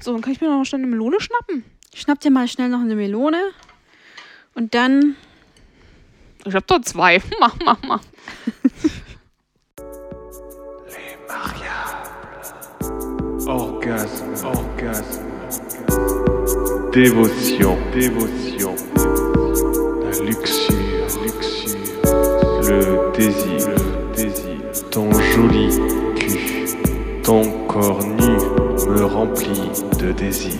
So, dann kann ich mir noch schnell eine Melone schnappen. Schnapp dir mal schnell noch eine Melone. Und dann. Ich hab doch zwei. Mach, mach, mach. Orgasme, orgasme, dévotion, dévotion, la luxure, luxure, le désir, le désir, ton joli cul, ton corps me remplit de désir.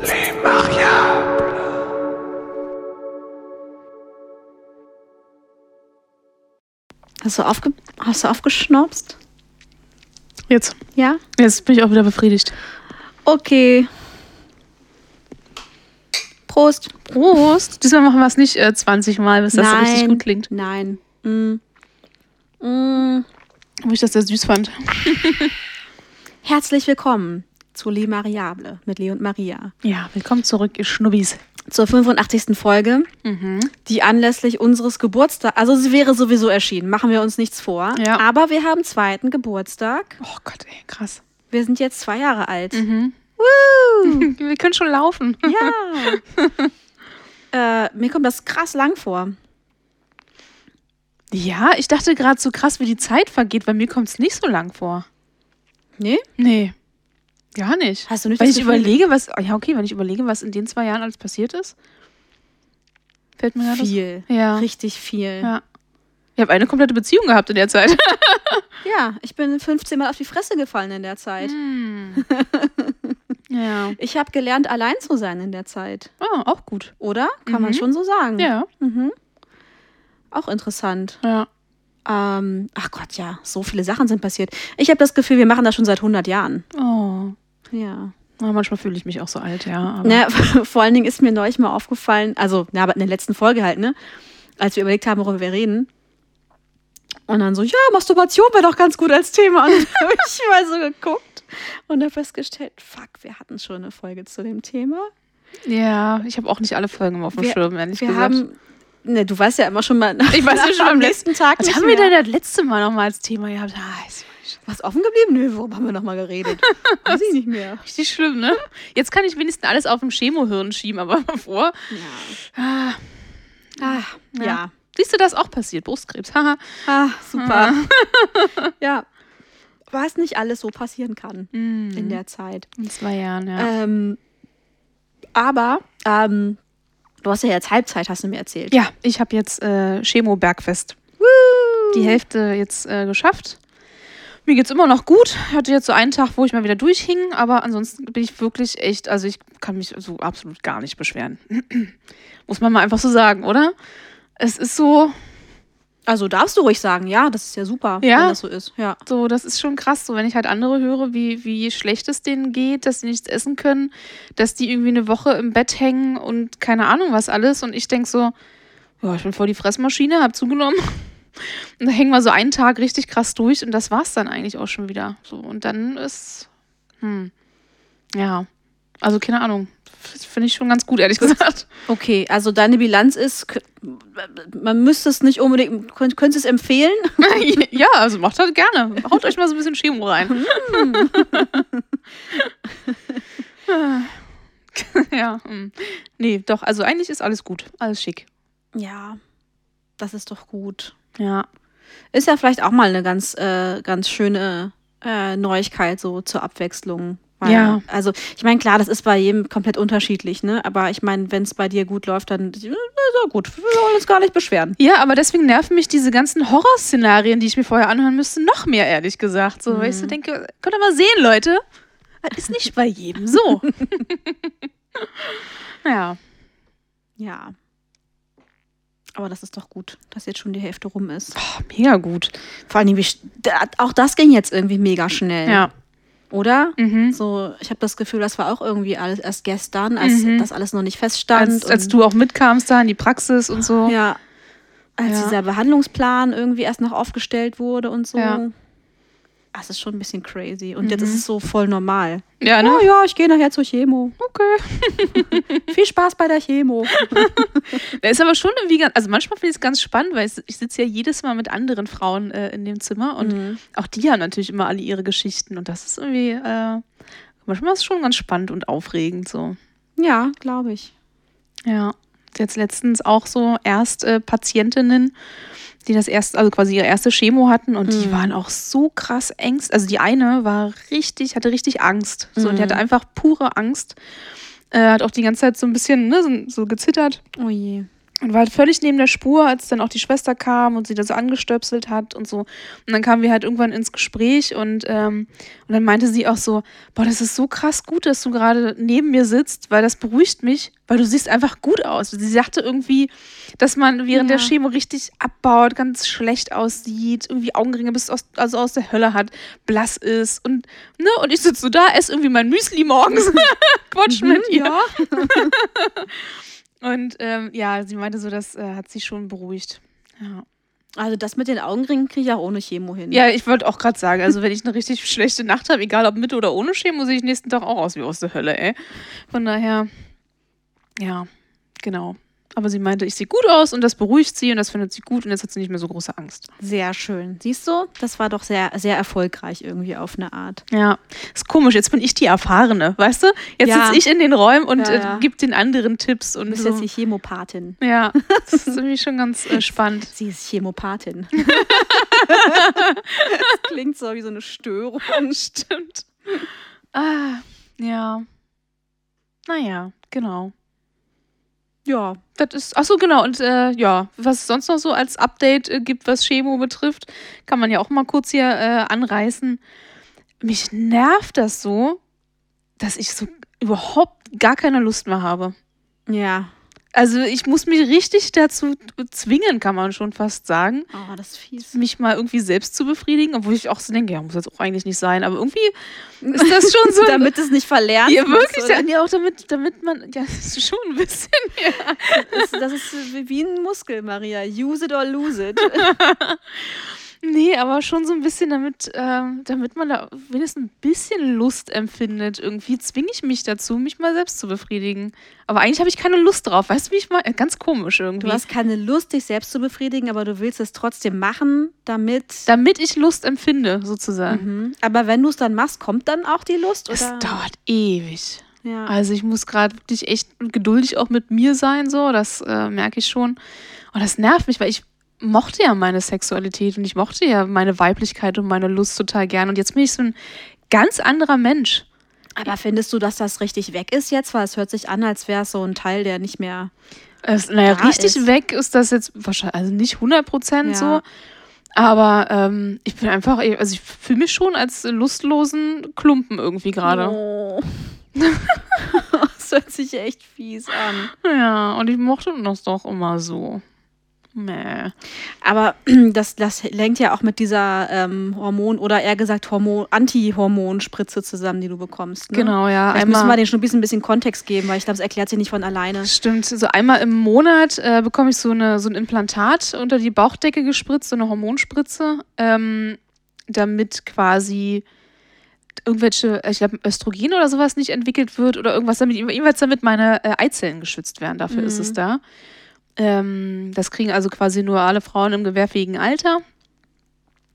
Les mariables. Hast du, aufge hast du aufgeschnopst? Jetzt. Ja? Jetzt bin ich auch wieder befriedigt. Okay. Prost. Prost. Diesmal machen wir es nicht äh, 20 Mal, bis das so richtig gut klingt. Nein. Mm. Mm. Wo ich das sehr süß fand. Herzlich willkommen zu Le Mariable mit Le und Maria. Ja, willkommen zurück, ihr Schnubbis. Zur 85. Folge, die anlässlich unseres Geburtstags, also sie wäre sowieso erschienen, machen wir uns nichts vor. Ja. Aber wir haben zweiten Geburtstag. Oh Gott, ey, krass. Wir sind jetzt zwei Jahre alt. Mhm. Woo! Wir können schon laufen. Ja. äh, mir kommt das krass lang vor. Ja, ich dachte gerade so krass, wie die Zeit vergeht, weil mir kommt es nicht so lang vor. Nee? Nee. Gar nicht. Hast du nicht das ich Gefühl- überlege, was. Ja, okay, wenn ich überlege, was in den zwei Jahren alles passiert ist. Fällt mir gerade Viel. Ja. Richtig viel. Ja. Ich habe eine komplette Beziehung gehabt in der Zeit. Ja, ich bin 15 Mal auf die Fresse gefallen in der Zeit. Hm. ja. Ich habe gelernt, allein zu sein in der Zeit. Oh, auch gut. Oder? Kann man Mhm. schon so sagen. Ja. Mhm. Auch interessant. Ja. Ähm, ach Gott, ja, so viele Sachen sind passiert. Ich habe das Gefühl, wir machen das schon seit 100 Jahren. Oh. Ja. Na, manchmal fühle ich mich auch so alt, ja. Ne, vor allen Dingen ist mir neulich mal aufgefallen, also, na, aber in der letzten Folge halt, ne, als wir überlegt haben, worüber wir reden. Und dann so, ja, Masturbation wäre doch ganz gut als Thema. Und dann habe ich mal so geguckt und habe festgestellt, fuck, wir hatten schon eine Folge zu dem Thema. Ja, ich habe auch nicht alle Folgen immer auf dem Wir- Schirm, ehrlich Wir gesagt. haben, ne, du weißt ja immer schon mal. Ich weiß ja schon am nächsten Tag. was nicht haben wir denn das letzte Mal nochmal als Thema gehabt? Ah, ist Was offen geblieben? Nö, worüber haben wir nochmal geredet? Weiß ich nicht mehr. richtig schlimm, ne? Jetzt kann ich wenigstens alles auf dem Chemohirn schieben, aber bevor. Ja. Ah, Ah, Ja. ja. siehst du, das auch passiert? Brustkrebs. Haha. Ah, super. ja. Was nicht alles so passieren kann Mhm. in der Zeit. In zwei Jahren, ja. Ähm, aber ähm, du hast ja jetzt Halbzeit, hast du mir erzählt. Ja, ich habe jetzt äh, Chemo-Bergfest. Die Hälfte jetzt äh, geschafft. Mir geht's immer noch gut. Ich hatte jetzt so einen Tag, wo ich mal wieder durchhing, aber ansonsten bin ich wirklich echt, also ich kann mich so absolut gar nicht beschweren. Muss man mal einfach so sagen, oder? Es ist so, Also darfst du ruhig sagen, ja, das ist ja super, Ja. wenn das so ist. Ja. so, das ist schon krass, so wenn ich halt andere höre, wie, wie schlecht es denen geht, dass sie nichts essen können, dass die irgendwie eine Woche im Bett hängen und keine Ahnung was alles. Und ich denk so, ja, ich bin voll die Fressmaschine, hab zugenommen. Und da hängen wir so einen Tag richtig krass durch und das war's dann eigentlich auch schon wieder. So, und dann ist, hm, ja, also keine Ahnung. Finde ich schon ganz gut, ehrlich gesagt. Okay, also deine Bilanz ist, man müsste es nicht unbedingt, könnt, könntest du es empfehlen? ja, also macht das gerne. Haut euch mal so ein bisschen Chemo rein. ja, hm. nee, doch, also eigentlich ist alles gut. Alles schick. Ja, das ist doch gut. Ja. Ist ja vielleicht auch mal eine ganz, äh, ganz schöne äh, Neuigkeit so zur Abwechslung. Weil, Ja. Also ich meine, klar, das ist bei jedem komplett unterschiedlich, ne? Aber ich meine, wenn es bei dir gut läuft, dann äh, ist ja gut. Wir wollen uns gar nicht beschweren. Ja, aber deswegen nerven mich diese ganzen Horrorszenarien, die ich mir vorher anhören müsste, noch mehr, ehrlich gesagt. So, weil ich so denke, könnt ihr mal sehen, Leute. Das ist nicht bei jedem so. ja. Ja. Aber das ist doch gut, dass jetzt schon die Hälfte rum ist. Oh, mega gut. Vor sch- da- auch das ging jetzt irgendwie mega schnell. Ja. Oder? Mhm. So, ich habe das Gefühl, das war auch irgendwie alles erst gestern, als Mhm. das alles noch nicht feststand. Als, als du auch mitkamst da in die Praxis und so. Ja. Als Ja. dieser Behandlungsplan irgendwie erst noch aufgestellt wurde und so. Ja. Das ist schon ein bisschen crazy. Und Mhm. jetzt ist es so voll normal. Ja, ne? Oh ja, ich gehe nachher zur Chemo. Okay. Viel Spaß bei der Chemo. Da ist aber schon irgendwie ganz, also manchmal finde ich es ganz spannend, weil ich, ich sitze ja jedes Mal mit anderen Frauen äh, in dem Zimmer und Mhm. auch die haben natürlich immer alle ihre Geschichten und das ist irgendwie, äh, manchmal ist es schon ganz spannend und aufregend so. Ja, glaube ich. Ja, jetzt letztens auch so erst äh, Patientinnen, die das erst, also quasi ihre erste Chemo hatten und die Mhm. waren auch so krass ängst. Also die eine war richtig, hatte richtig Angst. So, und die Mhm. hatte einfach pure Angst. Äh, hat auch die ganze Zeit so ein bisschen ne, so, so gezittert Oh je. Und war halt völlig neben der Spur, als dann auch die Schwester kam und sie da so angestöpselt hat und so. Und dann kamen wir halt irgendwann ins Gespräch und, ähm, und dann meinte sie auch so, boah, das ist so krass gut, dass du gerade neben mir sitzt, weil das beruhigt mich, weil du siehst einfach gut aus. Sie sagte irgendwie, dass man während Ja. der Chemo richtig abbaut, ganz schlecht aussieht, irgendwie Augenringe bis aus, also aus der Hölle hat, blass ist und, ne, und ich sitze so da, esse irgendwie mein Müsli morgens, quatsch mit ihr. Ja. Und ähm, ja, sie meinte so, das äh, hat sie schon beruhigt. Ja, Also das mit den Augenringen kriege ich auch ohne Chemo hin. ja ich wollte auch gerade sagen, also wenn ich eine richtig schlechte Nacht habe, egal ob mit oder ohne Chemo, sehe ich nächsten Tag auch aus wie aus der Hölle, ey. Von daher, ja, genau. Aber sie meinte, ich sehe gut aus und das beruhigt sie und das findet sie gut und jetzt hat sie nicht mehr so große Angst. Sehr schön. Siehst du, das war doch sehr, sehr erfolgreich irgendwie auf eine Art. Ja, ist komisch, jetzt bin ich die Erfahrene, weißt du? Jetzt Ja. sitze ich in den Räumen und Ja, ja. äh, gib den anderen Tipps und Du bist so. jetzt die Chemopathin. Ja, das ist irgendwie schon ganz äh, spannend. Sie ist Chemopathin. das klingt so wie so eine Störung. Stimmt. Ah, ja. Naja, genau. Ja. Das ist, ach so, genau. Und äh, ja, was es sonst noch so als Update äh, gibt, was Chemo betrifft, kann man ja auch mal kurz hier äh, anreißen. Mich nervt das so, dass ich so überhaupt gar keine Lust mehr habe. Ja. Also ich muss mich richtig dazu zwingen, kann man schon fast sagen, Oh, das ist fies. mich mal irgendwie selbst zu befriedigen, obwohl ich auch so denke, ja, muss jetzt auch eigentlich nicht sein, aber irgendwie ist das schon so. Damit es nicht verlernt ja, wirklich, oder? ja, auch damit, damit man, ja, das ist schon ein bisschen, ja. Das, das ist wie- wie ein Muskel, Maria. Use it or lose it. Nee, aber schon so ein bisschen, damit, ähm, damit man da wenigstens ein bisschen Lust empfindet. Irgendwie zwinge ich mich dazu, mich mal selbst zu befriedigen. Aber eigentlich habe ich keine Lust drauf. Weißt du, wie ich mal. Ganz komisch irgendwie. Du hast keine Lust, dich selbst zu befriedigen, aber du willst es trotzdem machen, damit. damit ich Lust empfinde, sozusagen. Mhm. Aber wenn du es dann machst, kommt dann auch die Lust? Es Oder? dauert ewig. Ja. Also ich muss gerade wirklich echt geduldig auch mit mir sein, so. Das äh, merke ich schon. Und das nervt mich, weil ich mochte ja meine Sexualität und ich mochte ja meine Weiblichkeit und meine Lust total gern. Und jetzt bin ich so ein ganz anderer Mensch. aber findest du, dass das richtig weg ist jetzt? Weil es hört sich an, als wäre es so ein Teil, der nicht mehr. Es, naja, richtig ist. weg ist das jetzt wahrscheinlich, also nicht 100 Prozent Ja. so. Aber ähm, ich bin einfach, also ich fühle mich schon als lustlosen Klumpen irgendwie gerade. Oh. das hört sich echt fies an. Ja, und ich mochte das doch immer so. Mäh. Aber das, das lenkt ja auch mit dieser ähm, Hormon- oder eher gesagt Hormon Anti-Hormonspritze zusammen, die du bekommst. Ne? Genau, ja. Vielleicht müssen wir Einmal, den schon ein bisschen, ein bisschen Kontext geben, weil ich glaube, es erklärt sich nicht von alleine. stimmt, so einmal im Monat äh, bekomme ich so, eine, so ein Implantat unter die Bauchdecke gespritzt, so eine Hormonspritze, ähm, damit quasi irgendwelche, ich glaube, Östrogen oder sowas nicht entwickelt wird oder irgendwas damit, damit meine äh, Eizellen geschützt werden. Dafür ist Mhm. es da. Ähm, das kriegen also quasi nur alle Frauen im gewehrfähigen Alter.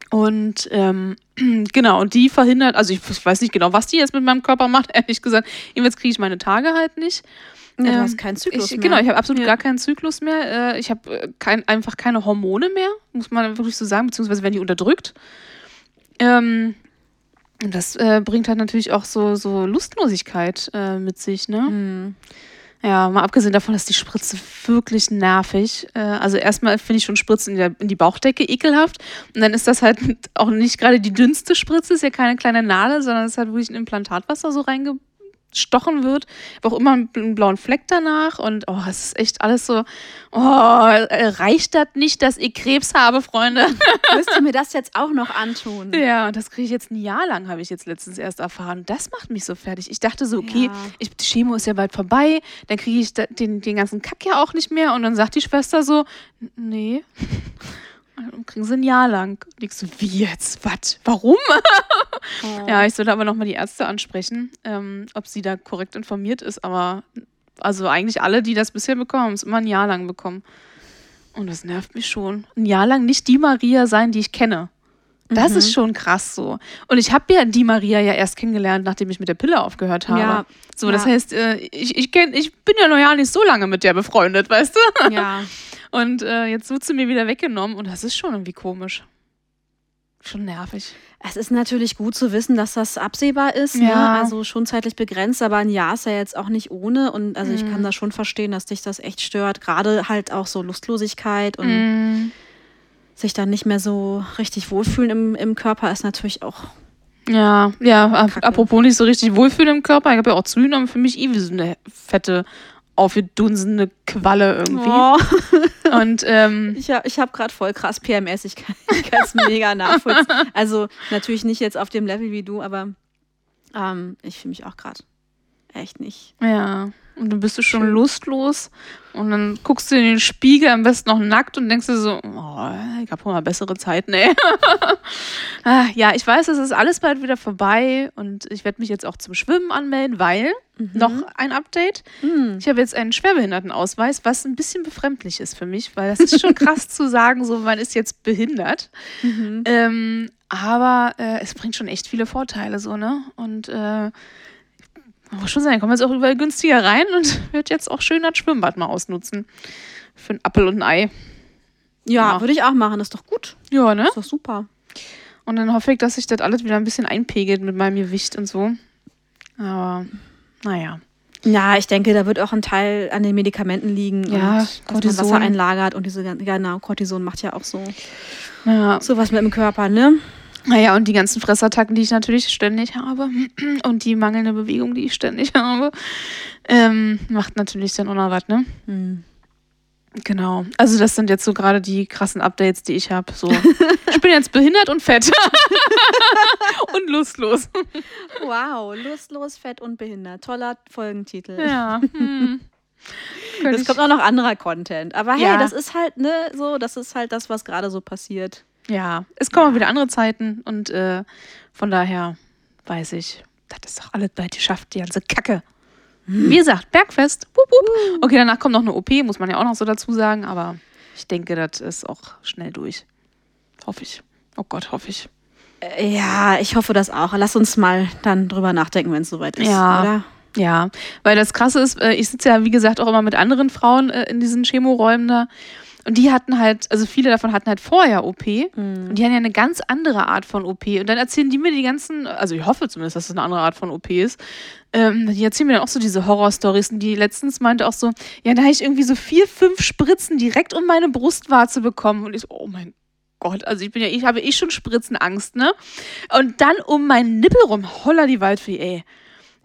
Und ähm, genau, und die verhindert, also ich, ich weiß nicht genau, was die jetzt mit meinem Körper macht, ehrlich gesagt. Jedenfalls kriege ich meine Tage halt nicht. Ja, du Ähm, hast keinen Zyklus ich, mehr. Genau, ich habe absolut Ja. gar keinen Zyklus mehr. Äh, ich habe äh, kein, einfach keine Hormone mehr, muss man wirklich so sagen, beziehungsweise werden die unterdrückt. Ähm, und das äh, bringt halt natürlich auch so, so Lustlosigkeit äh, mit sich, ne? Hm. Ja, mal abgesehen davon ist die Spritze wirklich nervig. Äh, also erstmal finde ich schon Spritzen in, der, in die Bauchdecke ekelhaft. Und dann ist das halt auch nicht gerade die dünnste Spritze, ist ja keine kleine Nadel, sondern es halt wirklich ein Implantat, was da so reingestochen wird. Habe auch immer einen blauen Fleck danach und oh, es ist echt alles so, oh, reicht das nicht, dass ich Krebs habe, Freunde? Müsst ihr mir das jetzt auch noch antun? Ja, und das kriege ich jetzt ein Jahr lang, habe ich jetzt letztens erst erfahren. Das macht mich so fertig. Ich dachte so, okay, Ja. ich, die Chemo ist ja bald vorbei, dann kriege ich den, den ganzen Kack ja auch nicht mehr. Und dann sagt die Schwester so, "N- nee. Dann kriegen sie ein Jahr lang. Und ich so, wie jetzt? Was? Warum? Ja, ich sollte aber nochmal die Ärzte ansprechen, ähm, ob sie da korrekt informiert ist. Aber also eigentlich alle, die das bisher bekommen, haben es immer ein Jahr lang bekommen. Und das nervt mich schon. Ein Jahr lang nicht die Maria sein, die ich kenne. Das Mhm. ist schon krass so. Und ich habe ja die Maria ja erst kennengelernt, nachdem ich mit der Pille aufgehört habe. Ja. So, das Ja. heißt, äh, ich, ich, kenn, ich bin ja noch ja nicht so lange mit der befreundet, weißt du? ja. Und äh, jetzt wird sie mir wieder weggenommen und das ist schon irgendwie komisch. Schon nervig. Es ist natürlich gut zu wissen, dass das absehbar ist, ne? Ja. also schon zeitlich begrenzt, aber ein Jahr ist ja jetzt auch nicht ohne und also ich Mhm. kann das schon verstehen, dass dich das echt stört, gerade halt auch so Lustlosigkeit und Mm, sich dann nicht mehr so richtig wohlfühlen im, im Körper ist natürlich auch, ja, ja, Kacke. apropos nicht so richtig wohlfühlen im Körper. Ich habe ja auch zugenommen, für mich eh wie so eine fette, aufgedunsene Qualle irgendwie. oh, Und ähm, ich habe ich hab gerade voll krass PMS, ich kann es mega nachvollziehen. Also natürlich nicht jetzt auf dem Level wie du, aber ähm, ich fühle mich auch gerade echt nicht. ja, und dann bist du schon Schön. lustlos und dann guckst du in den Spiegel, am besten noch nackt und denkst dir so, oh, ich habe mal bessere Zeiten, ey. ah, ja, ich weiß, es ist alles bald wieder vorbei und ich werde mich jetzt auch zum Schwimmen anmelden, weil, noch ein Update, Hm. Ich habe jetzt einen Schwerbehindertenausweis, was ein bisschen befremdlich ist für mich, weil das ist schon krass zu sagen, so man ist jetzt behindert. Mhm. Ähm, aber äh, es bringt schon echt viele Vorteile, so, ne? Und äh, muss schon sein, ich komme jetzt auch überall günstiger rein und werde jetzt auch schön das Schwimmbad mal ausnutzen. Für einen Appel und ein Ei. Ja, Ja. würde ich auch machen, ist doch gut. Ja, ne? Ist doch super. Und dann hoffe ich, dass sich das alles wieder ein bisschen einpegelt mit meinem Gewicht und so. Aber naja. Ja, ich denke, da wird auch ein Teil an den Medikamenten liegen. Ja, und dass man Cortison. Wasser einlagert und diese gan- genau, Cortison macht ja auch so Ja, sowas mit dem Körper, ne? Naja, und die ganzen Fressattacken, die ich natürlich ständig habe und die mangelnde Bewegung, die ich ständig habe, ähm, macht natürlich dann auch noch was, ne? Hm. Genau. Also das sind jetzt so gerade die krassen Updates, die ich habe. So, ich bin jetzt behindert und fett. und lustlos. Wow, lustlos, fett und behindert. Toller Folgentitel. Ja. Hm. Es kommt auch noch anderer Content. Aber hey, Ja. das ist halt, ne, so, das ist halt das, was gerade so passiert. Ja, es kommen auch wieder andere Zeiten und äh, von daher weiß ich, das ist doch alles bald geschafft, die ganze Kacke. Wie gesagt, Bergfest. Wup, wup. Okay, danach kommt noch eine OP, muss man ja auch noch so dazu sagen, aber ich denke, das ist auch schnell durch. Hoffe ich. Oh Gott, hoffe ich. Äh, Ja, ich hoffe das auch. Lass uns mal dann drüber nachdenken, wenn es soweit ist, Ja. oder? Ja, weil das Krasse ist, äh, ich sitze ja, wie gesagt, auch immer mit anderen Frauen äh, in diesen Chemoräumen da. Und die hatten halt, also viele davon hatten halt vorher OP. Und die haben ja eine ganz andere Art von OP. Und dann erzählen die mir die ganzen, also ich hoffe zumindest, dass es eine andere Art von OP ist. Ähm, die erzählen mir dann auch so diese Horrorstories. Und die letztens meinte auch so, ja, da habe ich irgendwie so vier, fünf Spritzen direkt um meine Brustwarze bekommen. Und ich so, oh mein Gott, also ich bin ja, ich habe eh schon Spritzenangst, ne? Und dann um meinen Nippel rum, holla die Waldfee, ey.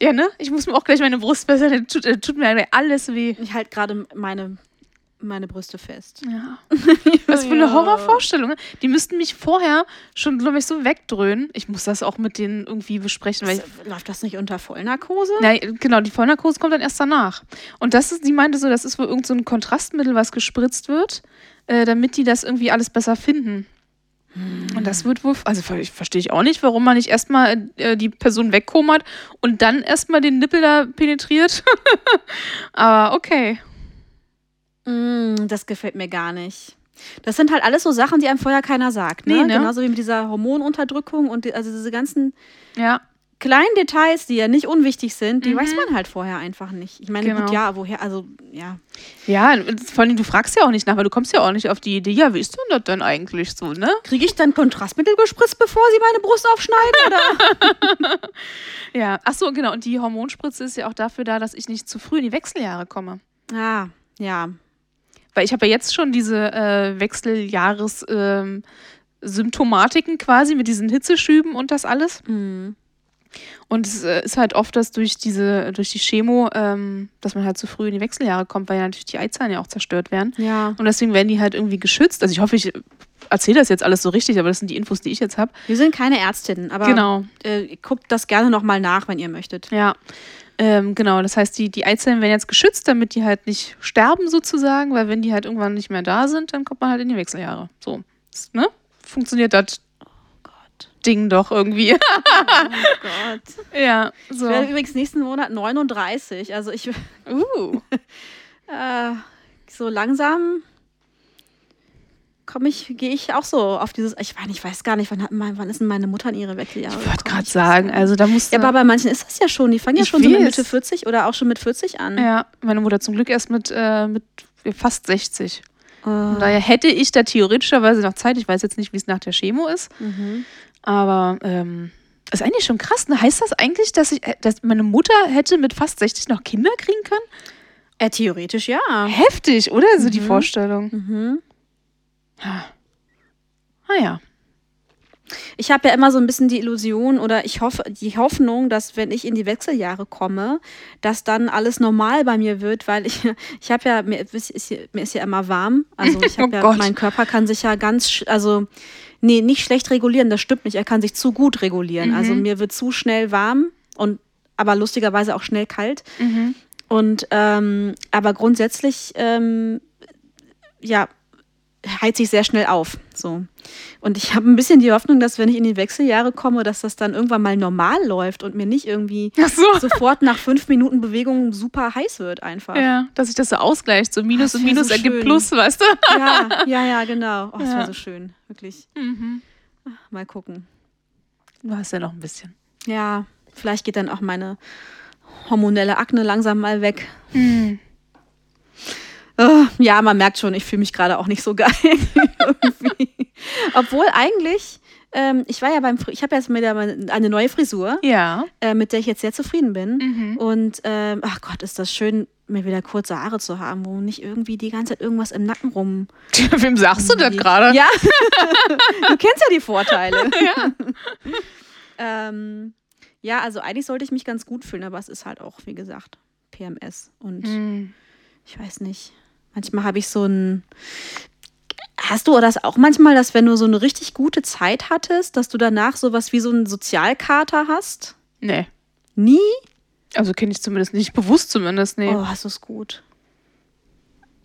Ja, ne? Ich muss mir auch gleich meine Brust besser, das tut, das tut mir alles weh. Ich halte gerade meine, meine Brüste fest. Ja. Was für eine Horrorvorstellung. ne? Die müssten mich vorher schon, glaube ich, so wegdröhnen. Ich muss das auch mit denen irgendwie besprechen, weil ich, Das, läuft das nicht unter Vollnarkose? na, genau, die Vollnarkose kommt dann erst danach. Und das ist, sie meinte so, das ist wohl irgend so ein Kontrastmittel, was gespritzt wird, äh, damit die das irgendwie alles besser finden. Und das wird wohl, also verstehe ich auch nicht, warum man nicht erstmal äh, die Person wegkommert und dann erstmal den Nippel da penetriert. Aber okay. Mm, das gefällt mir gar nicht. Das sind halt alles so Sachen, die einem vorher keiner sagt. Ne? Nee, ne? Genauso wie mit dieser Hormonunterdrückung und die, also diese ganzen Ja. kleinen Details, die ja nicht unwichtig sind, die Mhm. weiß man halt vorher einfach nicht. Ich meine, Genau. gut, ja, woher, also, ja. Ja, vor allem, du fragst ja auch nicht nach, weil du kommst ja auch nicht auf die Idee, ja, wie ist denn das denn eigentlich so, ne? Kriege ich dann Kontrastmittel gespritzt, bevor sie meine Brust aufschneiden? Oder? Ja, ach so, genau. Und die Hormonspritze ist ja auch dafür da, dass ich nicht zu früh in die Wechseljahre komme. ah, ja. Weil ich habe ja jetzt schon diese äh, Wechseljahres-Symptomatiken quasi mit diesen Hitzeschüben und das alles. Mm. Und es äh, ist halt oft, dass durch diese, durch die Chemo, ähm, dass man halt zu früh in die Wechseljahre kommt, weil ja natürlich die Eizellen ja auch zerstört werden. Ja. Und deswegen werden die halt irgendwie geschützt. Also ich hoffe, ich erzähle das jetzt alles so richtig, aber das sind die Infos, die ich jetzt habe. Wir sind keine Ärztinnen, aber Genau. äh, guckt das gerne nochmal nach, wenn ihr möchtet. Ja, ähm, genau. Das heißt, die, die Eizellen werden jetzt geschützt, damit die halt nicht sterben sozusagen, weil wenn die halt irgendwann nicht mehr da sind, dann kommt man halt in die Wechseljahre. So. ne? Funktioniert das. Ding doch irgendwie. Oh Gott. ja, Ich so. werde übrigens nächsten Monat 39. Also ich Uh. äh, so langsam komme ich, gehe ich auch so auf dieses. Ich meine, ich weiß gar nicht, wann, hat mein, wann ist denn meine Mutter in ihre Wechseljahre? Ich wollte gerade sagen, also da musst Ja, du. aber bei manchen ist das ja schon. Die fangen ja schon so mit. Mitte 40 oder auch schon mit 40 an. ja, meine Mutter zum Glück erst mit, äh, mit fast 60. Von Äh, daher hätte ich da theoretischerweise noch Zeit. Ich weiß jetzt nicht, wie es nach der Chemo ist. mhm. Aber ähm, ist eigentlich schon krass. Ne? Heißt das eigentlich, dass, ich, äh, dass meine Mutter hätte mit fast 60 noch Kinder kriegen können? äh, theoretisch ja. Heftig, oder? So die Mhm. Vorstellung. Mhm. Ah ja. Ich habe ja immer so ein bisschen die Illusion oder ich hoffe, die Hoffnung, dass wenn ich in die Wechseljahre komme, dass dann alles normal bei mir wird, weil ich, ich habe ja, mir ist, mir ist ja immer warm. Also ich Oh habe ja, Gott. mein Körper kann sich ja ganz, also, nee, nicht schlecht regulieren, das stimmt nicht. Er kann sich zu gut regulieren. Also mir wird zu schnell warm und aber lustigerweise auch schnell kalt. Mhm. Und ähm, aber grundsätzlich, ähm, ja, heizt sich sehr schnell auf. So. Und ich habe ein bisschen die Hoffnung, dass wenn ich in die Wechseljahre komme, dass das dann irgendwann mal normal läuft und mir nicht irgendwie Ach so. sofort nach fünf Minuten Bewegung super heiß wird einfach. Ja, dass sich das so ausgleicht. So Minus Das und Minus so ergibt. Plus, weißt du? ja, ja, ja, genau. Oh, das Ja. wäre so schön, wirklich. Mhm. Mal gucken. Du hast ja noch ein bisschen. Ja, vielleicht geht dann auch meine hormonelle Akne langsam mal weg. Mhm. Ja, man merkt schon, ich fühle mich gerade auch nicht so geil. Obwohl eigentlich, ähm, ich war ja beim, ich habe jetzt meine- eine neue Frisur, Ja. äh, mit der ich jetzt sehr zufrieden bin. Mhm. Und ähm, ach Gott, ist das schön, mir wieder kurze Haare zu haben, wo nicht irgendwie die ganze Zeit irgendwas im Nacken rum. Wem sagst du das gerade? Ja, du kennst ja die Vorteile. Ja. ähm, ja, also eigentlich sollte ich mich ganz gut fühlen, aber es ist halt auch, wie gesagt, PMS. Und Mhm. ich weiß nicht. Manchmal habe ich so ein. Hast du das auch manchmal, dass wenn du so eine richtig gute Zeit hattest, dass du danach sowas wie so einen Sozialkater hast? Nee. Nie? Also kenne ich zumindest nicht. Bewusst zumindest, nee. Oh, hast du es gut.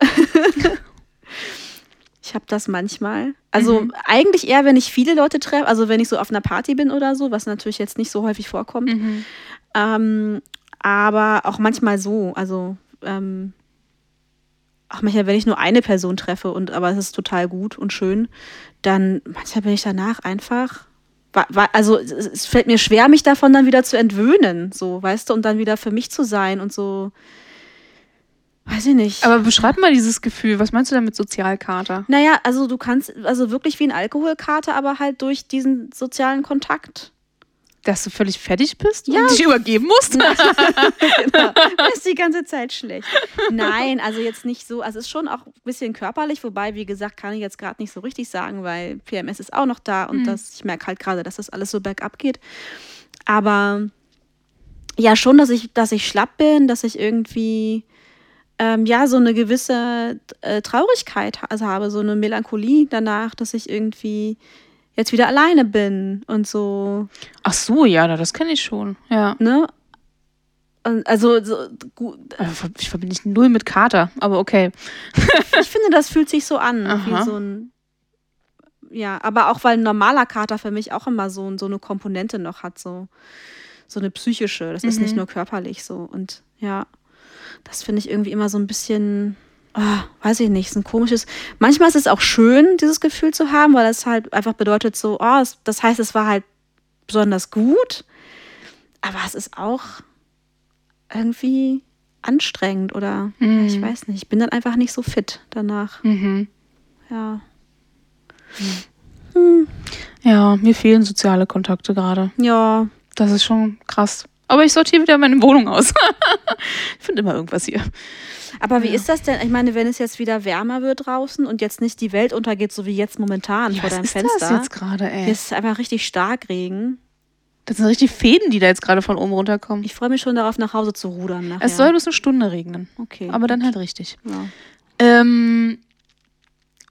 ich habe das manchmal. Also Mhm. eigentlich eher, wenn ich viele Leute treffe, also wenn ich so auf einer Party bin oder so, was natürlich jetzt nicht so häufig vorkommt. Mhm. Ähm, aber auch manchmal so. Also ähm, auch manchmal, wenn ich nur eine Person treffe und aber es ist total gut und schön, dann manchmal bin ich danach einfach. Also es, fällt mir schwer, mich davon dann wieder zu entwöhnen, so, weißt du, und dann wieder für mich zu sein und so. Weiß ich nicht. Aber beschreib mal dieses Gefühl. Was meinst du denn mit Sozialkater? naja, also du kannst, also wirklich wie ein Alkoholkater, aber halt durch diesen sozialen Kontakt. Dass du völlig fertig bist Ja. und dich übergeben musst? genau. Mir ist die ganze Zeit schlecht. Nein, also jetzt nicht so. Also es ist schon auch ein bisschen körperlich, wobei, wie gesagt, kann ich jetzt gerade nicht so richtig sagen, weil PMS ist auch noch da und das, ich merke halt gerade, dass das alles so bergab geht. Aber ja, schon, dass ich, dass ich schlapp bin, dass ich irgendwie ähm, ja so eine gewisse äh, Traurigkeit also habe, so eine Melancholie danach, dass ich irgendwie jetzt wieder alleine bin und so. Ach so, ja, das kenne ich schon. Ja. Ne? Also so, gut, Also, Ich verbinde ich null mit Kater, aber okay. ich finde, das fühlt sich so an, Aha. wie so ein. Ja, aber auch weil ein normaler Kater für mich auch immer so, so eine Komponente noch hat, so, so eine psychische. Das ist Mhm. nicht nur körperlich so. Und ja, das finde ich irgendwie immer so ein bisschen, ah, weiß ich nicht, so ein komisches. Manchmal ist es auch schön, dieses Gefühl zu haben, weil das halt einfach bedeutet so, oh, das heißt, es war halt besonders gut. Aber es ist auch irgendwie anstrengend oder Mhm. ich weiß nicht. Ich bin dann einfach nicht so fit danach. Mhm. Ja. Ja, mir fehlen soziale Kontakte gerade. Ja. Das ist schon krass. Aber ich sortiere wieder meine Wohnung aus. ich finde immer irgendwas hier. Aber wie Ja. ist das denn? Ich meine, wenn es jetzt wieder wärmer wird draußen und jetzt nicht die Welt untergeht, so wie jetzt momentan vor was deinem ist Fenster. das jetzt gerade, Hier ey? ist einfach richtig stark Regen. Das sind richtig Fäden, die da jetzt gerade von oben runterkommen. Ich freue mich schon darauf, nach Hause zu rudern. Nachher. Es soll bloß eine Stunde regnen. Okay. Aber dann halt richtig. Ja. Ähm,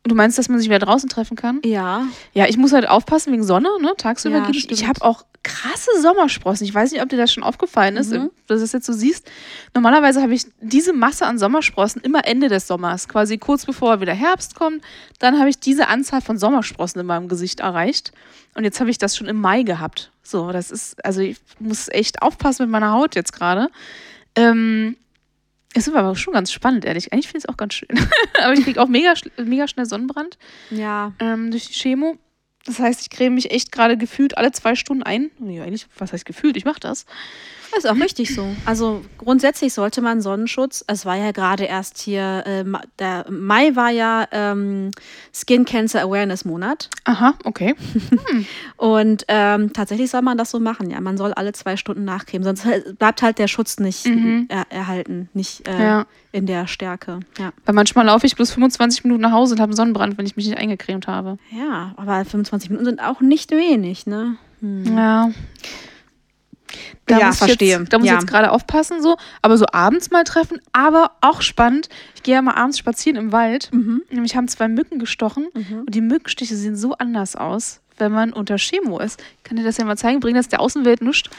Du meinst, dass man sich wieder draußen treffen kann? Ja. Ja, ich muss halt aufpassen wegen Sonne, ne? Tagsüber Ja, geht es. Ich habe auch krasse Sommersprossen. Ich weiß nicht, ob dir das schon aufgefallen ist, Mhm. dass du das jetzt so siehst. Normalerweise habe ich diese Masse an Sommersprossen immer Ende des Sommers, quasi kurz bevor wieder Herbst kommt. Dann habe ich diese Anzahl von Sommersprossen in meinem Gesicht erreicht. Und jetzt habe ich das schon im Mai gehabt. So, das ist, also ich muss echt aufpassen mit meiner Haut jetzt gerade. Ähm, ist aber schon ganz spannend, ehrlich. Eigentlich finde ich es auch ganz schön. aber ich kriege auch mega, mega schnell Sonnenbrand Ja. ähm, durch die Chemo. Das heißt, ich creme mich echt gerade gefühlt alle zwei Stunden ein. Ja, eigentlich, was heißt gefühlt? Ich mache das. Das ist auch richtig so. Also grundsätzlich sollte man Sonnenschutz, es war ja gerade erst hier, äh, der Mai war ja ähm, Skin Cancer Awareness Monat. Aha, okay. Und ähm, tatsächlich soll man das so machen, ja. Man soll alle zwei Stunden nachcremen, sonst halt- bleibt halt der Schutz nicht Mhm. er, erhalten, nicht äh, Ja. in der Stärke. Ja. Weil manchmal laufe ich bloß 25 Minuten nach Hause und habe einen Sonnenbrand, wenn ich mich nicht eingecremt habe. ja, aber 25 Minuten sind auch nicht wenig, ne? Hm. Ja. Da Ja, muss ich verstehe. Jetzt, da muss Ja. ich jetzt gerade aufpassen, so. Aber so abends mal treffen. Aber auch spannend. Ich gehe ja mal abends spazieren im Wald. Mhm. Nämlich haben zwei Mücken gestochen. Mhm. Und die Mückenstiche sehen so anders aus, wenn man unter Chemo ist. Ich kann dir das ja mal zeigen. Bring das der Außenwelt nischt.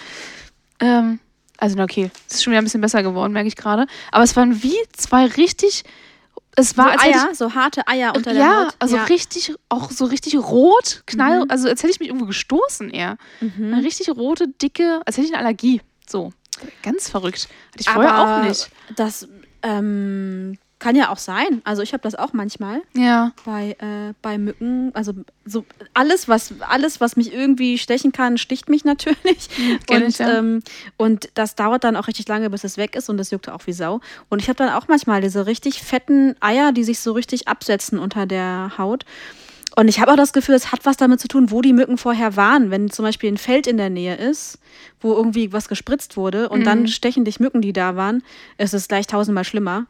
Ähm, also, na okay. Es ist schon wieder ein bisschen besser geworden, merke ich gerade. Aber es waren wie zwei richtig. Es war, so als hätte ich Eier, so harte Eier unter der ja, Haut. also ja. richtig, auch so richtig rot, knall, Mhm. also als hätte ich mich irgendwo gestoßen eher. Mhm. Eine richtig rote, dicke, als hätte ich eine Allergie. So. Ganz verrückt. Hatte ich vorher auch nicht. Das ähm, kann ja auch sein. Also ich habe das auch manchmal Ja. bei, äh, bei Mücken. Also so alles, was alles, was mich irgendwie stechen kann, sticht mich natürlich. kenn und, ich, ja. ähm, und das dauert dann auch richtig lange, bis es weg ist und das juckt auch wie Sau. Und ich habe dann auch manchmal diese richtig fetten Eier, die sich so richtig absetzen unter der Haut. Und ich habe auch das Gefühl, es hat was damit zu tun, wo die Mücken vorher waren. Wenn zum Beispiel ein Feld in der Nähe ist, wo irgendwie was gespritzt wurde und Mhm. dann stechen dich Mücken, die da waren, ist es gleich tausendmal schlimmer.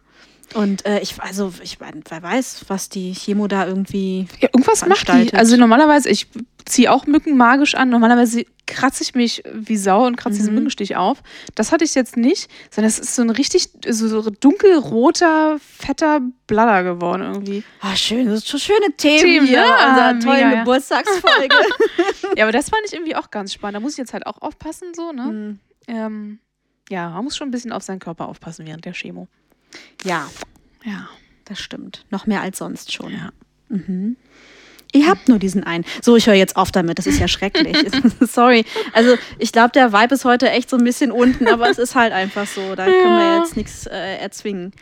Und äh, ich, also, ich wer weiß, was die Chemo da irgendwie. ja irgendwas macht die. Also normalerweise, ich ziehe auch Mücken magisch an. Normalerweise kratze ich mich wie Sau und kratze diesen Mhm. Mückenstich auf. Das hatte ich jetzt nicht, sondern es ist so ein richtig so, so dunkelroter, fetter Blaller geworden irgendwie. Ah, schön, das sind schon schöne Themen, Themen, hier ne? in Ah, unserer mega, tollen ja. Geburtstagsfolge. Ja, aber das fand ich irgendwie auch ganz spannend. Da muss ich jetzt halt auch aufpassen, so, ne? Hm, Ähm, ja, man muss schon ein bisschen auf seinen Körper aufpassen während der Chemo. Ja, Ja. das stimmt. Noch mehr als sonst schon. Ja. Mhm. Ihr habt nur diesen einen. So, ich höre jetzt auf damit. Das ist ja schrecklich. Sorry. Also, ich glaube, der Vibe ist heute echt so ein bisschen unten, aber es ist halt einfach so. Da können wir Ja. jetzt nichts äh, erzwingen.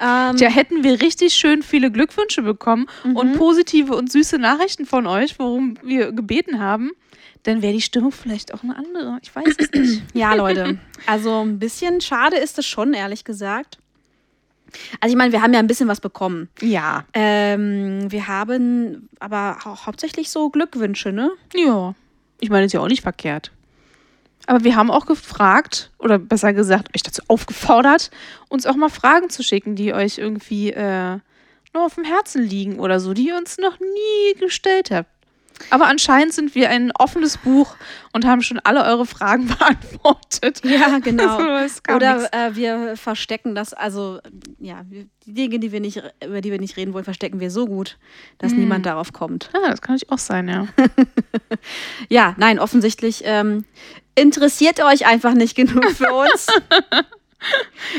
Ähm, Tja, hätten wir richtig schön viele Glückwünsche bekommen und positive und süße Nachrichten von euch, worum wir gebeten haben, dann wäre die Stimmung vielleicht auch eine andere. Ich weiß es nicht. Ja, Leute. Also ein bisschen schade ist es schon, ehrlich gesagt. Also ich meine, wir haben ja ein bisschen was bekommen. Ja. Ähm, wir haben aber hau hauptsächlich so Glückwünsche, ne? Ja. Ich meine, ist ja auch nicht verkehrt. Aber wir haben auch gefragt, oder besser gesagt, euch dazu aufgefordert, uns auch mal Fragen zu schicken, die euch irgendwie äh, noch auf dem Herzen liegen oder so, die ihr uns noch nie gestellt habt. Aber anscheinend sind wir ein offenes Buch und haben schon alle eure Fragen beantwortet. Ja, genau. Also, kam nix. Oder äh, wir verstecken das, also ja, die Dinge, die wir nicht, über die wir nicht reden wollen, verstecken wir so gut, dass Hm. niemand darauf kommt. Ah, das kann natürlich auch sein, ja. Ja, nein, offensichtlich ähm, interessiert euch einfach nicht genug für uns.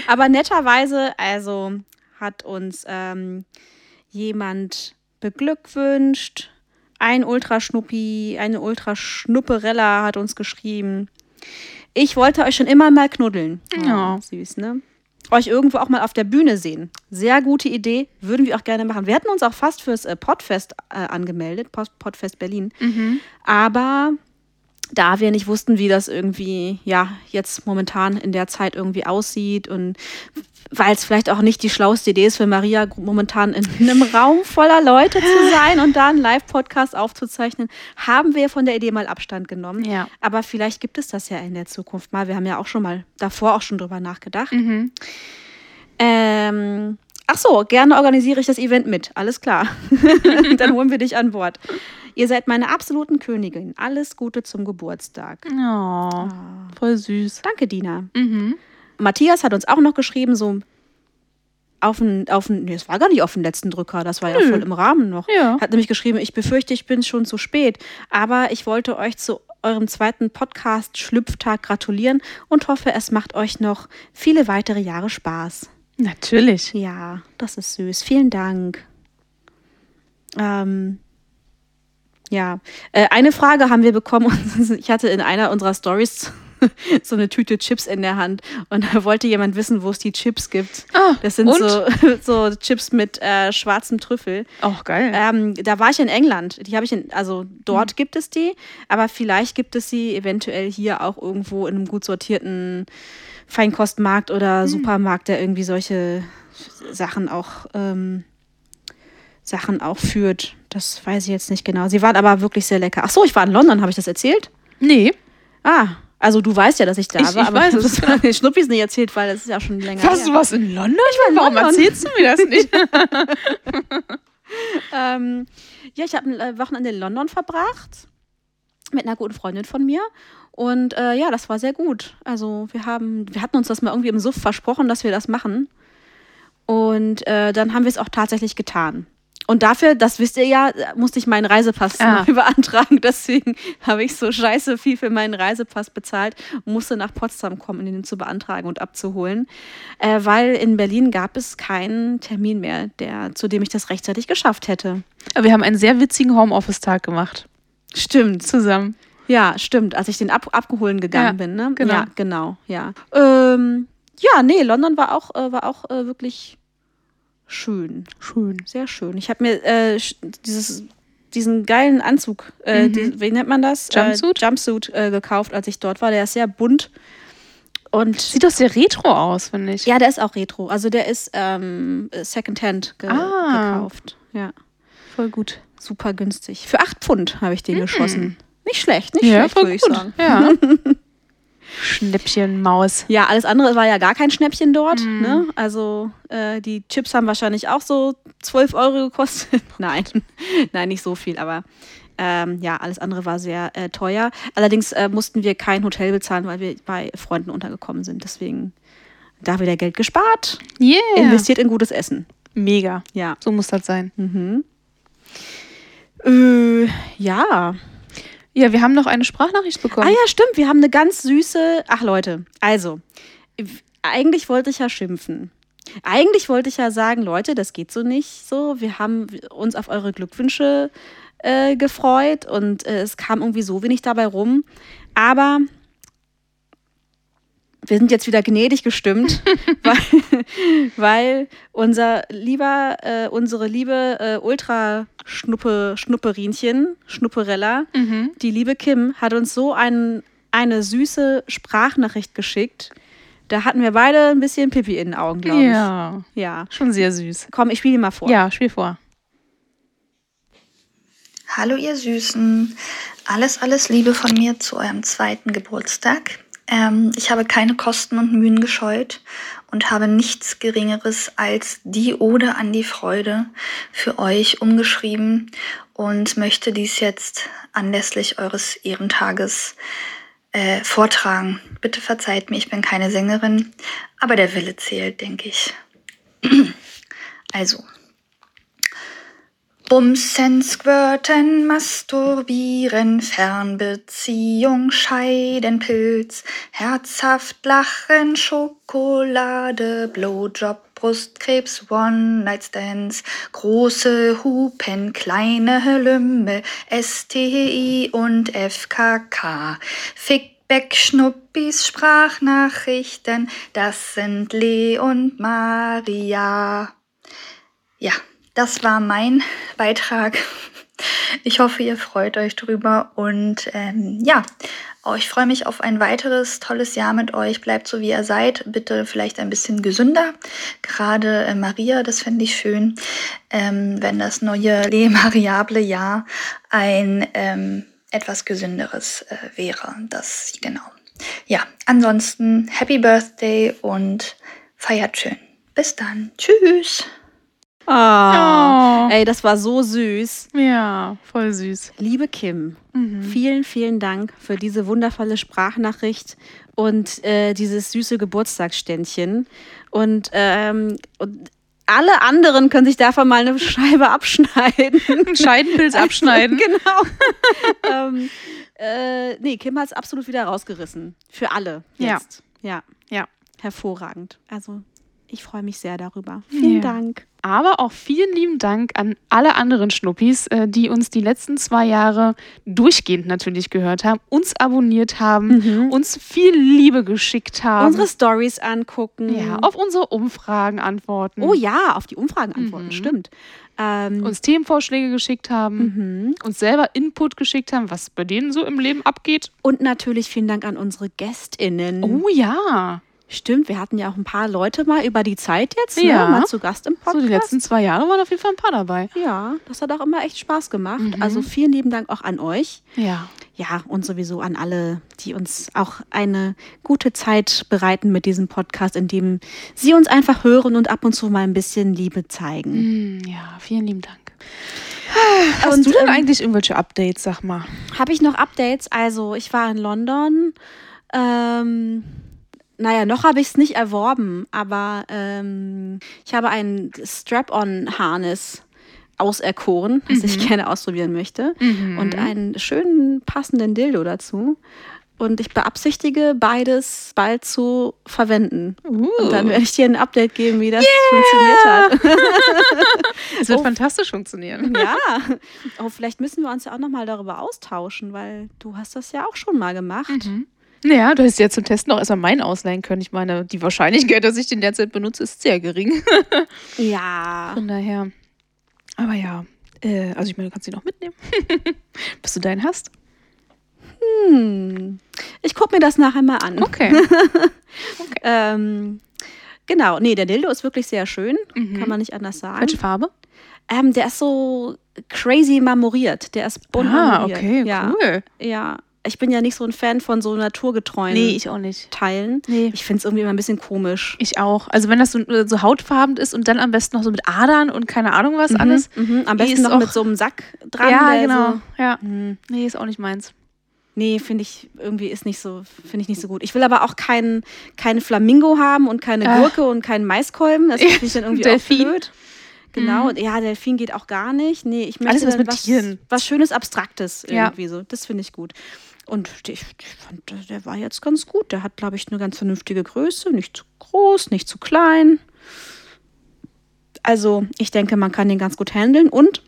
Aber netterweise, also hat uns ähm, jemand beglückwünscht. Ein Ultraschnuppi, eine Ultraschnupperella hat uns geschrieben. Ich wollte euch schon immer mal knuddeln. Ja. Oh, süß, ne? Euch irgendwo auch mal auf der Bühne sehen. Sehr gute Idee, würden wir auch gerne machen. Wir hatten uns auch fast fürs äh, Podfest äh, angemeldet, Pod- Podfest Berlin. Mhm. Aber da wir nicht wussten, wie das irgendwie, ja, jetzt momentan in der Zeit irgendwie aussieht und weil es vielleicht auch nicht die schlauste Idee ist für Maria, momentan in einem Raum voller Leute zu sein und da einen Live-Podcast aufzuzeichnen, haben wir von der Idee mal Abstand genommen. Ja. Aber vielleicht gibt es das ja in der Zukunft mal. Wir haben ja auch schon mal davor auch schon drüber nachgedacht. Mhm. Ähm, ach so, gerne organisiere ich das Event mit. Alles klar. Dann holen wir dich an Bord. Ihr seid meine absoluten Königin. Alles Gute zum Geburtstag. Oh, voll süß. Danke, Dina. Mhm. Matthias hat uns auch noch geschrieben, so auf den, auf den, nee, es war gar nicht auf den letzten Drücker, das war ja voll im Rahmen noch. Ja. Hat nämlich geschrieben, ich befürchte, ich bin schon zu spät, aber ich wollte euch zu eurem zweiten Podcast Schlüpftag gratulieren und hoffe, es macht euch noch viele weitere Jahre Spaß. Natürlich. Ja, das ist süß. Vielen Dank. Ähm, ja, äh, eine Frage haben wir bekommen. Ich hatte in einer unserer Stories so eine Tüte Chips in der Hand und da wollte jemand wissen, wo es die Chips gibt. Ah, Das sind so, so Chips mit äh, schwarzem Trüffel. Auch geil. Ähm, da war ich in England. Die habe ich in, also dort Hm. gibt es die, aber vielleicht gibt es sie eventuell hier auch irgendwo in einem gut sortierten Feinkostmarkt Hm. oder Supermarkt, der irgendwie solche Sachen auch ähm, Sachen auch führt. Das weiß ich jetzt nicht genau. Sie waren aber wirklich sehr lecker. Ach so, ich war in London, habe ich das erzählt? nee. Ah, also du weißt ja, dass ich da Ich- war, ich aber weiß ich habe es, das den Schnuppis nicht erzählt, weil das ist ja schon länger Was, du warst in London? Ich meine, warum London. erzählst du mir das nicht? Ähm, ja, ich habe ein äh, Wochenende in London verbracht mit einer guten Freundin von mir. Und äh, ja, das war sehr gut. Also wir haben, wir hatten uns das mal irgendwie im Suff versprochen, dass wir das machen. Und äh, dann haben wir es auch tatsächlich getan. Und dafür, das wisst ihr ja, musste ich meinen Reisepass Ah. beantragen. Deswegen habe ich so scheiße viel für meinen Reisepass bezahlt und musste nach Potsdam kommen, um ihn zu beantragen und abzuholen. Äh, weil in Berlin gab es keinen Termin mehr, der, zu dem ich das rechtzeitig geschafft hätte. Wir haben einen sehr witzigen Homeoffice-Tag gemacht. Stimmt. Zusammen. Ja, stimmt. Als ich den ab abgeholen gegangen Ja, bin, ne? genau. Ja, genau, ja. Ähm, ja, nee, London war auch, äh, war auch äh, wirklich schön. Schön. Sehr schön. Ich habe mir äh, dieses, diesen geilen Anzug, äh, die, wie nennt man das? Jumpsuit? Äh, Jumpsuit äh, gekauft, als ich dort war. Der ist sehr bunt. Und Sieht doch sehr retro aus, finde ich. ja, der ist auch retro. Also der ist ähm, Secondhand ge Ah. gekauft. Ja, Voll gut. Super günstig. Für acht Pfund habe ich den geschossen. Nicht schlecht, nicht Ja, schlecht, würde ich sagen. Ja. Schnäppchen, Maus. Ja, alles andere war ja gar kein Schnäppchen dort. Mhm. Ne? Also äh, die Chips haben wahrscheinlich auch so 12 Euro gekostet. Nein, nein, nicht so viel, aber ähm, ja, alles andere war sehr äh, teuer. Allerdings äh, mussten wir kein Hotel bezahlen, weil wir bei Freunden untergekommen sind. Deswegen da wieder Geld gespart, Yeah. investiert in gutes Essen. Mega. Ja. So muss das sein. Mhm. Äh, ja. Ja, wir haben noch eine Sprachnachricht bekommen. Ah ja, stimmt. Wir haben eine ganz süße. Ach Leute, also eigentlich wollte ich ja schimpfen. Eigentlich wollte ich ja sagen, Leute, das geht so nicht. So, wir haben uns auf eure Glückwünsche äh, gefreut und äh, es kam irgendwie so wenig dabei rum. Aber wir sind jetzt wieder gnädig gestimmt, weil, weil unser lieber, äh, unsere liebe äh, Ultra-Schnuppe, Schnupperinchen, Schnupperella, Mhm. die liebe Kim hat uns so ein, eine süße Sprachnachricht geschickt. Da hatten wir beide ein bisschen Pipi in den Augen, glaube Ja. ich. Ja. Schon sehr süß. Komm, ich spiele mal vor. Ja, spiel vor. Hallo ihr Süßen, alles, alles Liebe von mir zu eurem zweiten Geburtstag. Ähm, ich habe keine Kosten und Mühen gescheut und habe nichts Geringeres als die Ode an die Freude für euch umgeschrieben und möchte dies jetzt anlässlich eures Ehrentages äh, vortragen. Bitte verzeiht mir, ich bin keine Sängerin, aber der Wille zählt, denke ich. also. Bumsen, Squirten, Masturbieren, Fernbeziehung, Scheidenpilz, herzhaft lachen, Schokolade, Blowjob, Brustkrebs, One-Night-Stands, große Hupen, kleine Lümmel, STI und FKK, Fickback, Schnuppis, Sprachnachrichten, das sind Lee und Maria. Ja, das war mein Beitrag. Ich hoffe, ihr freut euch drüber und ähm, ja, auch ich freue mich auf ein weiteres tolles Jahr mit euch. Bleibt so wie ihr seid. Bitte vielleicht ein bisschen gesünder. Gerade äh, Maria, das fände ich schön, ähm, wenn das neue Le Mariable Jahr ein ähm, etwas gesünderes äh, wäre. Das genau. Ja, ansonsten Happy Birthday und feiert schön. Bis dann. Tschüss. Oh. Ey, das war so süß. Ja, voll süß. Liebe Kim, Mhm. vielen, vielen Dank für diese wundervolle Sprachnachricht und äh, dieses süße Geburtstagsständchen. Und, ähm, und alle anderen können sich davon mal eine Scheibe abschneiden. Einen Scheidenpilz abschneiden. genau. ähm, äh, nee, Kim hat es absolut wieder rausgerissen. Für alle Ja. jetzt. Ja. Ja. Hervorragend. Also, ich freue mich sehr darüber. Vielen Ja. Dank. Aber auch vielen lieben Dank an alle anderen Schnuppis, äh, die uns die letzten zwei Jahre durchgehend natürlich gehört haben, uns abonniert haben, uns viel Liebe geschickt haben. Unsere Stories angucken. ja, auf unsere Umfragen antworten. oh ja, auf die Umfragen antworten, Mhm. stimmt. Ähm, Uns Themenvorschläge geschickt haben, mhm. uns selber Input geschickt haben, was bei denen so im Leben abgeht. Und natürlich vielen Dank an unsere GästInnen. Oh ja. Stimmt, wir hatten ja auch ein paar Leute mal über die Zeit jetzt, Ja. ne, mal zu Gast im So, Podcast. die letzten zwei Jahre waren auf jeden Fall ein paar dabei. ja, das hat auch immer echt Spaß gemacht. Mhm. Also vielen lieben Dank auch an euch. Ja. Ja, und sowieso an alle, die uns auch eine gute Zeit bereiten mit diesem Podcast, indem sie uns einfach hören und ab und zu mal ein bisschen Liebe zeigen. Mm, ja, vielen lieben Dank. Hast Und, du denn ähm, eigentlich irgendwelche Updates, sag mal? Habe ich noch Updates? Also, ich war in London. Ähm, naja, noch habe ich es nicht erworben, aber ähm, ich habe ein Strap-on-Harness auserkoren, das ich gerne ausprobieren möchte. Und einen schönen passenden Dildo dazu. Und ich beabsichtige, beides bald zu verwenden. Und dann werde ich dir ein Update geben, wie das funktioniert hat. Es wird oh. fantastisch funktionieren. Ja, oh, vielleicht müssen wir uns ja auch nochmal darüber austauschen, weil du hast das ja auch schon mal gemacht. Ja, du hättest ja zum Testen auch erstmal meinen ausleihen können. Ich meine, die Wahrscheinlichkeit, dass ich den derzeit benutze, ist sehr gering. Ja. Von daher. Aber ja, äh, also ich meine, du kannst ihn noch mitnehmen, bis du deinen hast. Hm. Ich gucke mir das nachher mal an. Okay. Ähm, genau, nee, der Dildo ist wirklich sehr schön, Mhm. kann man nicht anders sagen. Welche Farbe? Ähm, der ist so crazy marmoriert, der ist bunt ah, marmoriert. okay, ja, cool. Ja, ich bin ja nicht so ein Fan von so naturgetreuen Nee, ich auch nicht. Teilen. Nee. Ich finde es irgendwie immer ein bisschen komisch. Ich auch. Also wenn das so, so hautfarben ist und dann am besten noch so mit Adern und keine Ahnung was alles. Mhm, am besten noch mit so einem Sack dran. ja, genau. So, Ja. Hm. Nee, ist auch nicht meins. Nee, finde ich irgendwie ist nicht so, finde ich nicht so gut. Ich will aber auch keinen kein Flamingo haben und keine Ah. Gurke und keinen Maiskolben. Das finde ich dann irgendwie Delfin. auch blöd. Genau, ja, Delfin geht auch gar nicht. Nee, ich möchte Alles, was mit was, Tieren. was Schönes, Abstraktes Ja. irgendwie so. Das finde ich gut. Und ich, ich fand, der- war jetzt ganz gut. Der hat, glaube ich, eine ganz vernünftige Größe. Nicht zu groß, nicht zu klein. Also, ich denke, man kann den ganz gut handeln und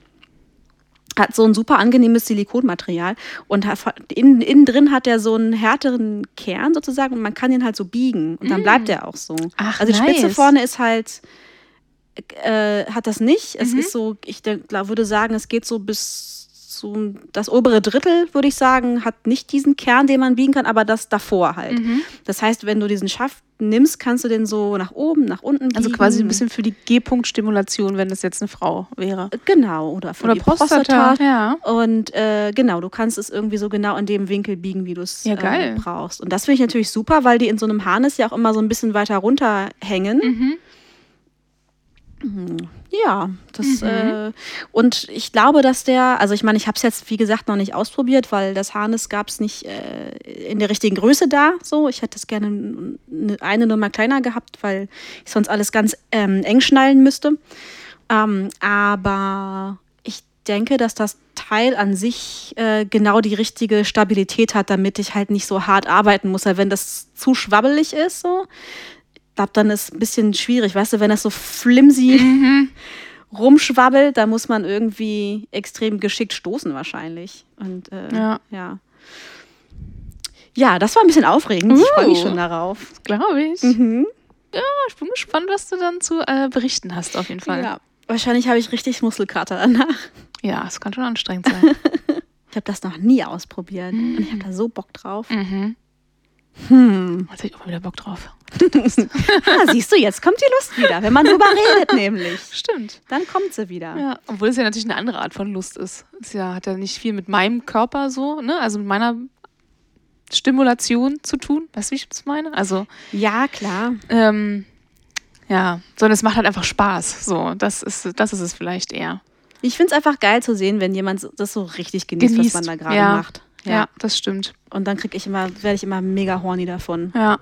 hat so ein super angenehmes Silikonmaterial und innen, innen drin hat er so einen härteren Kern sozusagen und man kann ihn halt so biegen und dann bleibt er auch so. Mm. Ach, also die Spitze nice. vorne ist halt, äh, hat das nicht. Es Mhm. ist so, ich denk, würde sagen, es geht so bis zu, das obere Drittel, würde ich sagen, hat nicht diesen Kern, den man biegen kann, aber das davor halt. Mhm. Das heißt, wenn du diesen Schaft nimmst, kannst du den so nach oben, nach unten biegen. Also quasi ein bisschen für die G-Punkt-Stimulation, wenn das jetzt eine Frau wäre. Genau, oder für Oder die Prostata. Prostata. Ja. Und äh, genau, du kannst es irgendwie so genau in dem Winkel biegen, wie du es Ja, äh, brauchst. Und das finde ich natürlich super, weil die in so einem Harness ja auch immer so ein bisschen weiter runterhängen. Mhm. Ja, das Mhm. äh, und ich glaube, dass der, also ich meine, ich habe es jetzt wie gesagt noch nicht ausprobiert, weil das Harness gab es nicht äh, in der richtigen Größe da. So, ich hätte es gerne eine, Nummer kleiner gehabt, weil ich sonst alles ganz ähm, eng schnallen müsste. Ähm, aber ich denke, dass das Teil an sich äh, genau die richtige Stabilität hat, damit ich halt nicht so hart arbeiten muss. Weil wenn das zu schwabbelig ist, so, glaube, dann ist ein bisschen schwierig, weißt du, wenn das so flimsy Mhm. rumschwabbelt, da muss man irgendwie extrem geschickt stoßen wahrscheinlich. Und äh, Ja. ja. Ja, das war ein bisschen aufregend. Ich freue mich Uh. schon darauf. Glaube ich. Mhm. Ja, ich bin gespannt, was du dann zu äh, berichten hast, auf jeden Fall. Ja. Wahrscheinlich habe ich richtig Muskelkater danach. Ja, es kann schon anstrengend sein. Ich habe das noch nie ausprobiert und ich habe da so Bock drauf. mhm. Hm. Jetzt habe ich auch mal wieder Bock drauf. Ah, siehst du, jetzt kommt die Lust wieder, wenn man drüber redet nämlich. Stimmt. Dann kommt sie wieder. Ja, obwohl es ja natürlich eine andere Art von Lust ist. Es ja, hat ja nicht viel mit meinem Körper so, ne? Also mit meiner Stimulation zu tun. Weißt du, wie ich das meine? Also, Ja, klar. ähm, ja, sondern es macht halt einfach Spaß. So, das ist, das ist es vielleicht eher. Ich finde es einfach geil zu sehen, wenn jemand das so richtig genießt, Genießt, was man da gerade ja. macht. Ja, das stimmt. Und dann krieg ich immer, werde ich immer mega horny davon. Ja.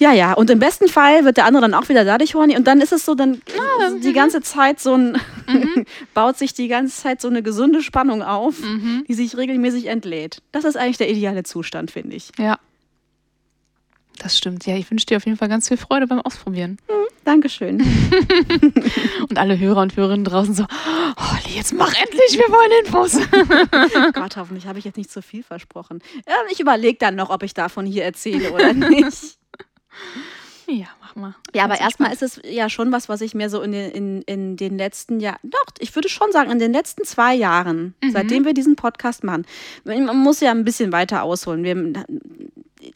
Ja, ja. Und im besten Fall wird der andere dann auch wieder dadurch horny. Und dann ist es so, dann Ah, die ganze Zeit so ein, Mhm. baut sich die ganze Zeit so eine gesunde Spannung auf, Mhm. die sich regelmäßig entlädt. Das ist eigentlich der ideale Zustand, finde ich. Ja. Das stimmt. Ja, ich wünsche dir auf jeden Fall ganz viel Freude beim Ausprobieren. Dankeschön. Und alle Hörer und Hörerinnen draußen so, oh, jetzt mach endlich, wir wollen Infos. Gott, hoffentlich habe ich jetzt nicht zu viel versprochen. Ja, ich überlege dann noch, ob ich davon hier erzähle oder nicht. ja, mach mal. Ja, aber erstmal ist es ja schon was, was ich mir so in den, in, in den letzten Jahren, doch, ich würde schon sagen, in den letzten zwei Jahren, seitdem wir diesen Podcast machen, man muss ja ein bisschen weiter ausholen. Wir,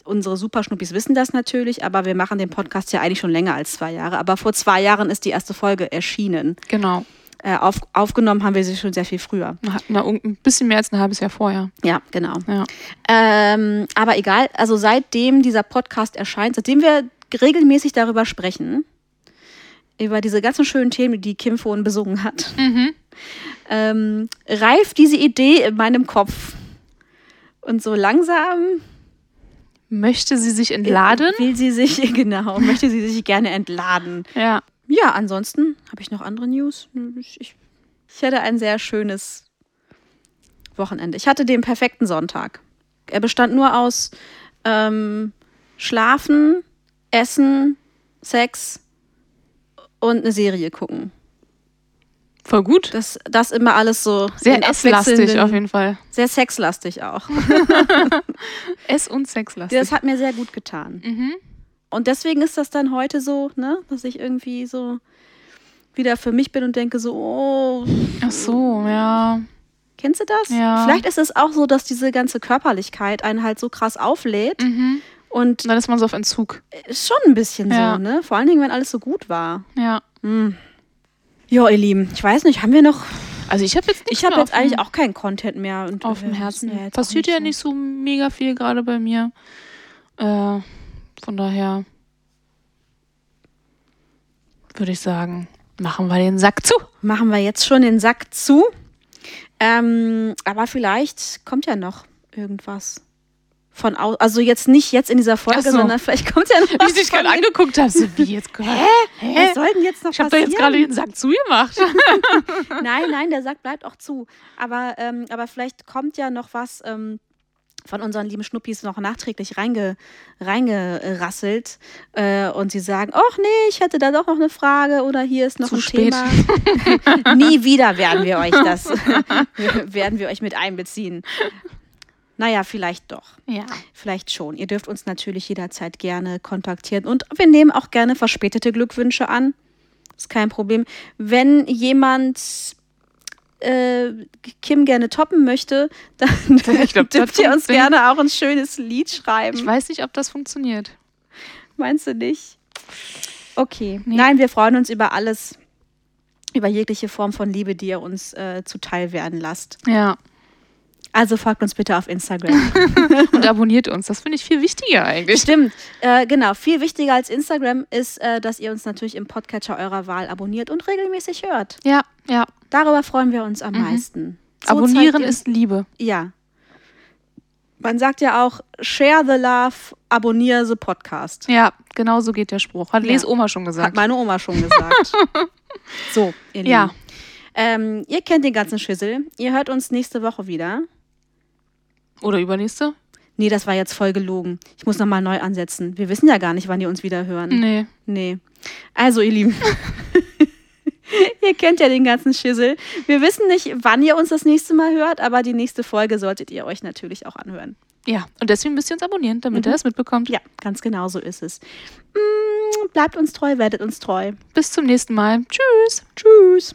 unsere Superschnuppis wissen das natürlich, aber wir machen den Podcast ja eigentlich schon länger als zwei Jahre. Aber vor zwei Jahren ist die erste Folge erschienen. Genau. Äh, auf, aufgenommen haben wir sie schon sehr viel früher. Na, ein bisschen mehr als ein halbes Jahr vorher. Ja, genau. Ja. Ähm, aber egal, also seitdem dieser Podcast erscheint, seitdem wir regelmäßig darüber sprechen, über diese ganzen schönen Themen, die Kim vorhin besungen hat, Mhm. ähm, reift diese Idee in meinem Kopf. Und so langsam Möchte sie sich entladen? will sie sich, genau, möchte sie sich gerne entladen. Ja. Ja, ansonsten habe ich noch andere News. Ich, ich, ich hatte ein sehr schönes Wochenende. Ich hatte den perfekten Sonntag. Er bestand nur aus ähm, Schlafen, Essen, Sex und eine Serie gucken. Voll gut. Das, das immer alles so Sehr esslastig auf jeden Fall. Sehr sexlastig auch. Ess- und sexlastig. Das hat mir sehr gut getan. mhm. Und deswegen ist das dann heute so, ne, dass ich irgendwie so wieder für mich bin und denke so, oh, Ach so, ja. Kennst du das? Ja. Vielleicht ist es auch so, dass diese ganze Körperlichkeit einen halt so krass auflädt. Mhm. Und dann ist man so auf Entzug. ist schon ein bisschen Ja. so, ne? Vor allen Dingen, wenn alles so gut war. Ja. Ja, ihr Lieben, ich weiß nicht, haben wir noch. Also ich habe jetzt Ich habe jetzt eigentlich auch keinen Content mehr. Und auf dem wir Herzen. ja Passiert ja so- nicht so mega viel gerade bei mir. Äh, von daher würde ich sagen, machen wir den Sack zu. Machen wir jetzt schon den Sack zu. Ähm, aber vielleicht kommt ja noch irgendwas. Von au also jetzt nicht jetzt in dieser Folge, so. sondern vielleicht kommt ja noch Wie was ich dich gerade angeguckt habe, so wie jetzt gerade. Hä? Was soll denn jetzt noch Ich habe da jetzt gerade den Sack zugemacht. Nein, nein, der Sack bleibt auch zu. Aber, ähm, aber vielleicht kommt ja noch was ähm, von unseren lieben Schnuppis noch nachträglich reinge, reingerasselt äh, und sie sagen, ach nee, ich hätte da doch noch eine Frage oder hier ist noch Zu ein spät. Thema. Nie wieder werden wir euch das, werden wir euch mit einbeziehen. Naja, vielleicht doch. Ja. Vielleicht schon. Ihr dürft uns natürlich jederzeit gerne kontaktieren und wir nehmen auch gerne verspätete Glückwünsche an. Ist kein Problem. Wenn jemand äh, Kim gerne toppen möchte, dann Ich glaub, dürft ihr uns gerne auch ein schönes Lied schreiben. Ich weiß nicht, ob das funktioniert. Meinst du nicht? Okay. Nee. Nein, wir freuen uns über alles, über jegliche Form von Liebe, die ihr uns äh, zuteil werden lasst. Ja. Also folgt uns bitte auf Instagram. Und abonniert uns. Das finde ich viel wichtiger eigentlich. Stimmt, äh, genau. Viel wichtiger als Instagram ist, äh, dass ihr uns natürlich im Podcatcher eurer Wahl abonniert und regelmäßig hört. Ja, ja. Darüber freuen wir uns am meisten. So Mhm. Abonnieren ist Liebe. Ja. Man sagt ja auch, share the love, abonniere the podcast. Ja, genau so geht der Spruch. Hat Ja. Les Oma schon Hat gesagt. meine Oma schon gesagt. so, ihr Lieben. Ja. Ähm, ihr kennt den ganzen Schüssel. Ihr hört uns nächste Woche wieder. Oder übernächste? Nee, das war jetzt voll gelogen. Ich muss nochmal neu ansetzen. Wir wissen ja gar nicht, wann ihr uns wieder hören. Nee. Nee. Also, ihr Lieben. ihr kennt ja den ganzen Schissel. Wir wissen nicht, wann ihr uns das nächste Mal hört, aber die nächste Folge solltet ihr euch natürlich auch anhören. Ja, und deswegen müsst ihr uns abonnieren, damit ihr das mitbekommt. Ja, ganz genau so ist es. Mm, bleibt uns treu, werdet uns treu. Bis zum nächsten Mal. Tschüss. Tschüss.